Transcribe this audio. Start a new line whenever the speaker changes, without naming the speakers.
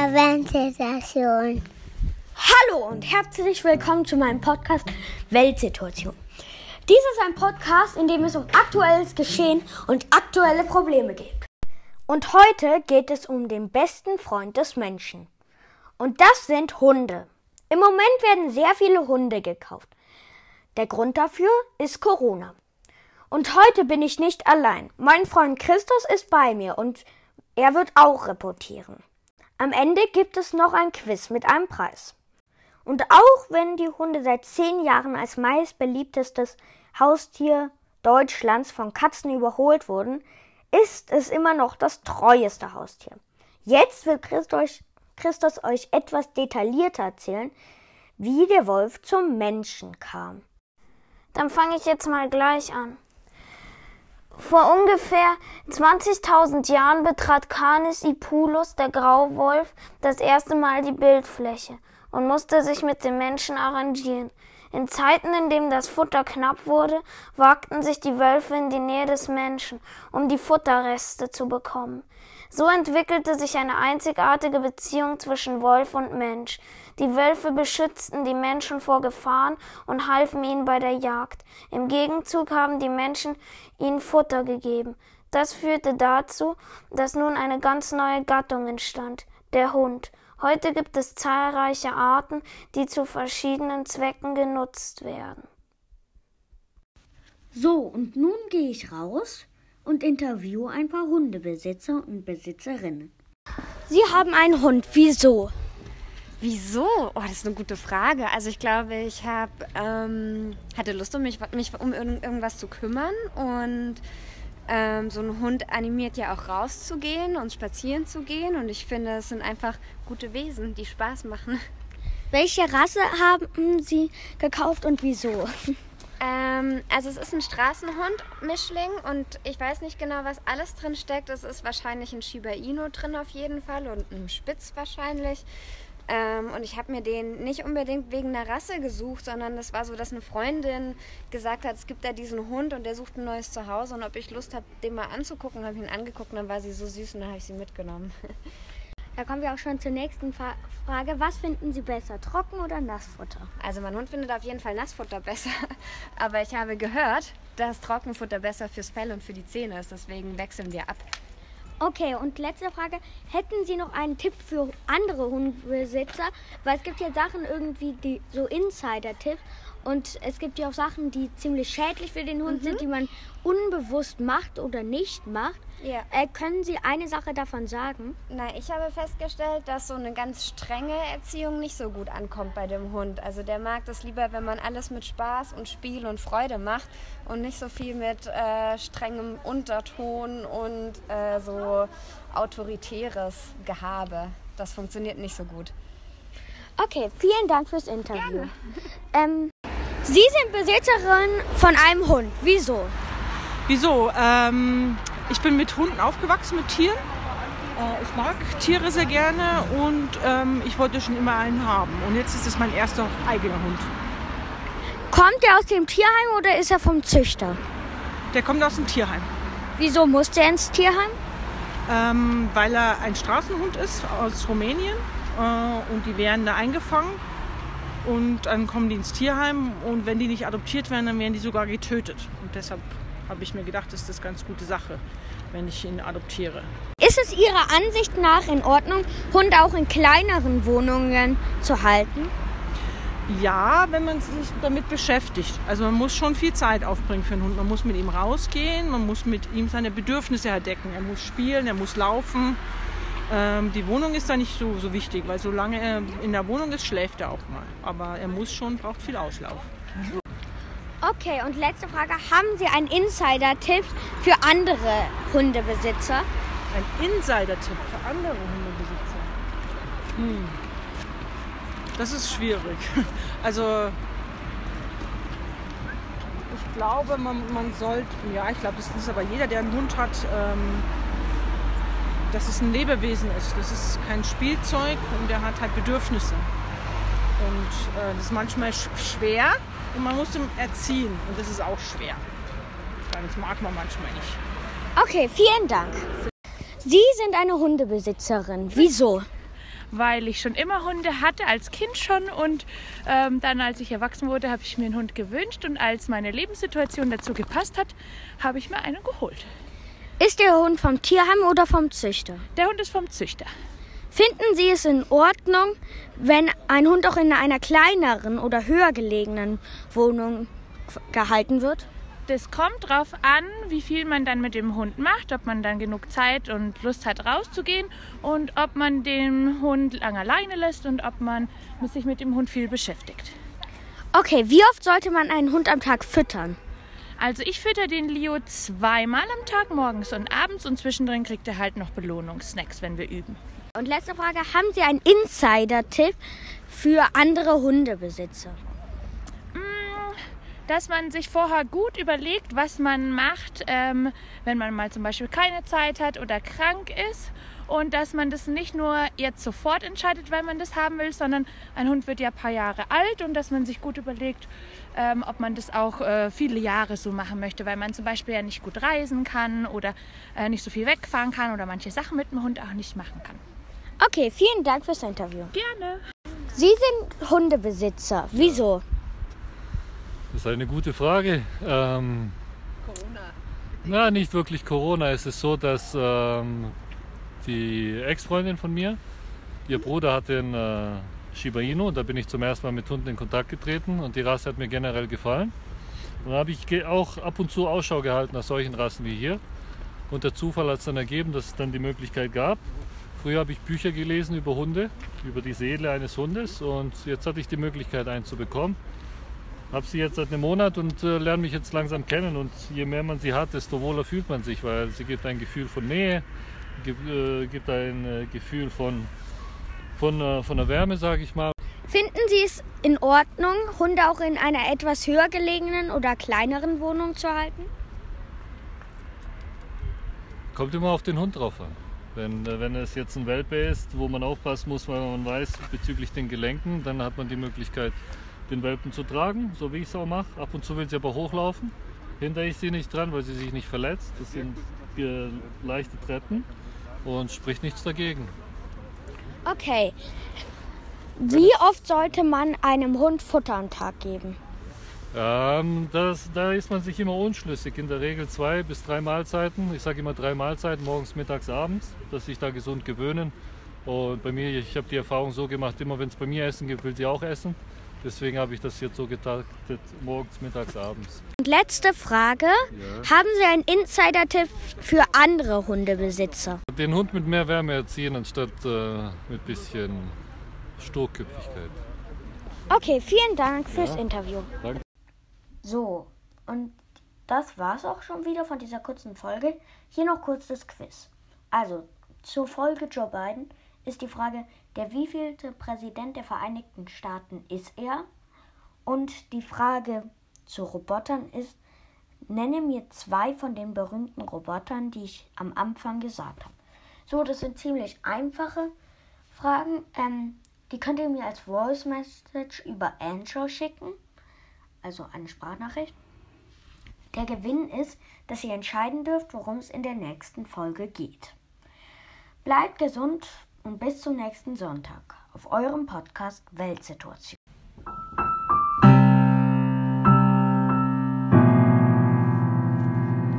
Aventstation.
Hallo und herzlich willkommen zu meinem Podcast Weltsituation. Dies ist ein Podcast, in dem es um aktuelles Geschehen und aktuelle Probleme geht. Und heute geht es um den besten Freund des Menschen. Und das sind Hunde. Im Moment werden sehr viele Hunde gekauft. Der Grund dafür ist Corona. Und heute bin ich nicht allein. Mein Freund Christus ist bei mir und er wird auch reportieren. Am Ende gibt es noch ein Quiz mit einem Preis. Und auch wenn die Hunde seit zehn Jahren als meist beliebtestes Haustier Deutschlands von Katzen überholt wurden, ist es immer noch das treueste Haustier. Jetzt wird Christus, Christus euch etwas detaillierter erzählen, wie der Wolf zum Menschen kam.
Dann fange ich jetzt mal gleich an. Vor ungefähr 20.000 Jahren betrat Canis Ipulus, der Grauwolf, das erste Mal die Bildfläche und musste sich mit den Menschen arrangieren. In Zeiten, in denen das Futter knapp wurde, wagten sich die Wölfe in die Nähe des Menschen, um die Futterreste zu bekommen. So entwickelte sich eine einzigartige Beziehung zwischen Wolf und Mensch. Die Wölfe beschützten die Menschen vor Gefahren und halfen ihnen bei der Jagd. Im Gegenzug haben die Menschen ihnen Futter gegeben. Das führte dazu, dass nun eine ganz neue Gattung entstand, der Hund. Heute gibt es zahlreiche Arten, die zu verschiedenen Zwecken genutzt werden.
So, und nun gehe ich raus und interviewe ein paar Hundebesitzer und Besitzerinnen. Sie haben einen Hund. Wieso?
Wieso? Oh, das ist eine gute Frage. Also ich glaube, ich hab, ähm, hatte Lust, um mich, mich um irgendwas zu kümmern. Und ähm, so ein Hund animiert ja auch rauszugehen und spazieren zu gehen. Und ich finde, es sind einfach gute Wesen, die Spaß machen.
Welche Rasse haben Sie gekauft und wieso?
Ähm, also es ist ein Straßenhund-Mischling und ich weiß nicht genau, was alles drin steckt. Es ist wahrscheinlich ein Shiba Inu drin auf jeden Fall und ein Spitz wahrscheinlich. Ähm, und ich habe mir den nicht unbedingt wegen der Rasse gesucht, sondern das war so, dass eine Freundin gesagt hat, es gibt da diesen Hund und der sucht ein neues Zuhause und ob ich Lust habe, den mal anzugucken, habe ich ihn angeguckt und dann war sie so süß und dann habe ich sie mitgenommen.
Da kommen wir auch schon zur nächsten Frage. Was finden Sie besser, Trocken- oder Nassfutter?
Also mein Hund findet auf jeden Fall Nassfutter besser. Aber ich habe gehört, dass Trockenfutter besser fürs Fell und für die Zähne ist. Deswegen wechseln wir ab.
Okay, und letzte Frage. Hätten Sie noch einen Tipp für andere Hundebesitzer? Weil es gibt ja Sachen irgendwie, die so Insider-Tipps. Und es gibt ja auch Sachen, die ziemlich schädlich für den Hund mhm. sind, die man unbewusst macht oder nicht macht. Ja. Äh, können Sie eine Sache davon sagen?
Nein, ich habe festgestellt, dass so eine ganz strenge Erziehung nicht so gut ankommt bei dem Hund. Also der mag das lieber, wenn man alles mit Spaß und Spiel und Freude macht und nicht so viel mit äh, strengem Unterton und äh, so autoritäres Gehabe. Das funktioniert nicht so gut.
Okay, vielen Dank fürs Interview. Ähm, Sie sind Besitzerin von einem Hund. Wieso?
Wieso? Ähm, ich bin mit Hunden aufgewachsen, mit Tieren. Äh, ich mag Tiere sehr gerne und ähm, ich wollte schon immer einen haben. Und jetzt ist es mein erster eigener Hund.
Kommt er aus dem Tierheim oder ist er vom Züchter?
Der kommt aus dem Tierheim.
Wieso musste er ins Tierheim?
Ähm, weil er ein Straßenhund ist aus Rumänien äh, und die werden da eingefangen und dann kommen die ins Tierheim und wenn die nicht adoptiert werden, dann werden die sogar getötet. Und deshalb habe ich mir gedacht, ist das eine ganz gute Sache, wenn ich ihn adoptiere.
Ist es Ihrer Ansicht nach in Ordnung, Hunde auch in kleineren Wohnungen zu halten?
Ja, wenn man sich damit beschäftigt. Also man muss schon viel Zeit aufbringen für einen Hund. Man muss mit ihm rausgehen, man muss mit ihm seine Bedürfnisse halt decken. Er muss spielen, er muss laufen. Ähm, die Wohnung ist da nicht so, so wichtig, weil solange er in der Wohnung ist, schläft er auch mal. Aber er muss schon, braucht viel Auslauf.
Okay, und letzte Frage. Haben Sie einen Insider-Tipp für andere Hundebesitzer?
Ein Insider-Tipp für andere Hundebesitzer? Hm. Das ist schwierig. Also ich glaube, man, man sollte, ja, ich glaube, das ist aber jeder, der einen Hund hat, ähm, dass es ein Lebewesen ist. Das ist kein Spielzeug und der hat halt Bedürfnisse. Und äh, das ist manchmal schwer und man muss ihn erziehen und das ist auch schwer. Das mag man manchmal nicht.
Okay, vielen Dank. Sie sind eine Hundebesitzerin. Wieso?
weil ich schon immer Hunde hatte, als Kind schon. Und ähm, dann, als ich erwachsen wurde, habe ich mir einen Hund gewünscht. Und als meine Lebenssituation dazu gepasst hat, habe ich mir einen geholt.
Ist der Hund vom Tierheim oder vom Züchter?
Der Hund ist vom Züchter.
Finden Sie es in Ordnung, wenn ein Hund auch in einer kleineren oder höher gelegenen Wohnung gehalten wird?
Das kommt drauf an, wie viel man dann mit dem Hund macht, ob man dann genug Zeit und Lust hat, rauszugehen und ob man den Hund lange alleine lässt und ob man sich mit dem Hund viel beschäftigt.
Okay, wie oft sollte man einen Hund am Tag füttern?
Also ich fütter den Leo zweimal am Tag, morgens und abends und zwischendrin kriegt er halt noch Belohnungssnacks, wenn wir üben.
Und letzte Frage, haben Sie einen Insider-Tipp für andere Hundebesitzer?
Dass man sich vorher gut überlegt, was man macht, ähm, wenn man mal zum Beispiel keine Zeit hat oder krank ist. Und dass man das nicht nur jetzt sofort entscheidet, weil man das haben will, sondern ein Hund wird ja ein paar Jahre alt und dass man sich gut überlegt, ähm, ob man das auch äh, viele Jahre so machen möchte, weil man zum Beispiel ja nicht gut reisen kann oder äh, nicht so viel wegfahren kann oder manche Sachen mit dem Hund auch nicht machen kann.
Okay, vielen Dank fürs Interview.
Gerne.
Sie sind Hundebesitzer. Wieso?
Das ist eine gute Frage. Ähm, Corona. Na, nicht wirklich Corona. Es ist so, dass ähm, die Ex-Freundin von mir, ihr Bruder hatte einen äh, Shiba Inu und da bin ich zum ersten Mal mit Hunden in Kontakt getreten und die Rasse hat mir generell gefallen. Und da habe ich auch ab und zu Ausschau gehalten nach solchen Rassen wie hier. Und der Zufall hat es dann ergeben, dass es dann die Möglichkeit gab. Früher habe ich Bücher gelesen über Hunde, über die Seele eines Hundes und jetzt hatte ich die Möglichkeit, einen zu bekommen habe sie jetzt seit einem Monat und äh, lerne mich jetzt langsam kennen. Und je mehr man sie hat, desto wohler fühlt man sich, weil sie gibt ein Gefühl von Nähe, gibt, äh, gibt ein äh, Gefühl von, von, äh, von der Wärme, sage ich mal.
Finden Sie es in Ordnung, Hunde auch in einer etwas höher gelegenen oder kleineren Wohnung zu halten?
Kommt immer auf den Hund drauf an. Wenn, äh, wenn es jetzt ein Welpe ist, wo man aufpassen muss, weil man weiß bezüglich den Gelenken, dann hat man die Möglichkeit, den Welpen zu tragen, so wie ich es auch mache. Ab und zu will sie aber hochlaufen. Hinter ich sie nicht dran, weil sie sich nicht verletzt. Das sind leichte Treppen und spricht nichts dagegen.
Okay. Wie oft sollte man einem Hund Futter am Tag geben?
Ähm, das, da ist man sich immer unschlüssig. In der Regel zwei bis drei Mahlzeiten. Ich sage immer drei Mahlzeiten, morgens, mittags, abends, dass sich da gesund gewöhnen. Und bei mir, ich habe die Erfahrung so gemacht, immer wenn es bei mir Essen gibt, will sie auch essen. Deswegen habe ich das jetzt so getaktet, morgens, mittags, abends.
Und letzte Frage. Ja. Haben Sie einen Insider-Tipp für andere Hundebesitzer?
Den Hund mit mehr Wärme erziehen, anstatt äh, mit bisschen Sturköpfigkeit.
Okay, vielen Dank fürs
ja.
Interview.
Danke.
So, und das war's auch schon wieder von dieser kurzen Folge. Hier noch kurz das Quiz. Also, zur Folge Joe Biden ist die Frage, der wievielte Präsident der Vereinigten Staaten ist er? Und die Frage zu Robotern ist, nenne mir zwei von den berühmten Robotern, die ich am Anfang gesagt habe. So, das sind ziemlich einfache Fragen. Ähm, die könnt ihr mir als Voice Message über Anchor schicken, also eine Sprachnachricht. Der Gewinn ist, dass ihr entscheiden dürft, worum es in der nächsten Folge geht. Bleibt gesund und bis zum nächsten Sonntag auf eurem Podcast Weltsituation.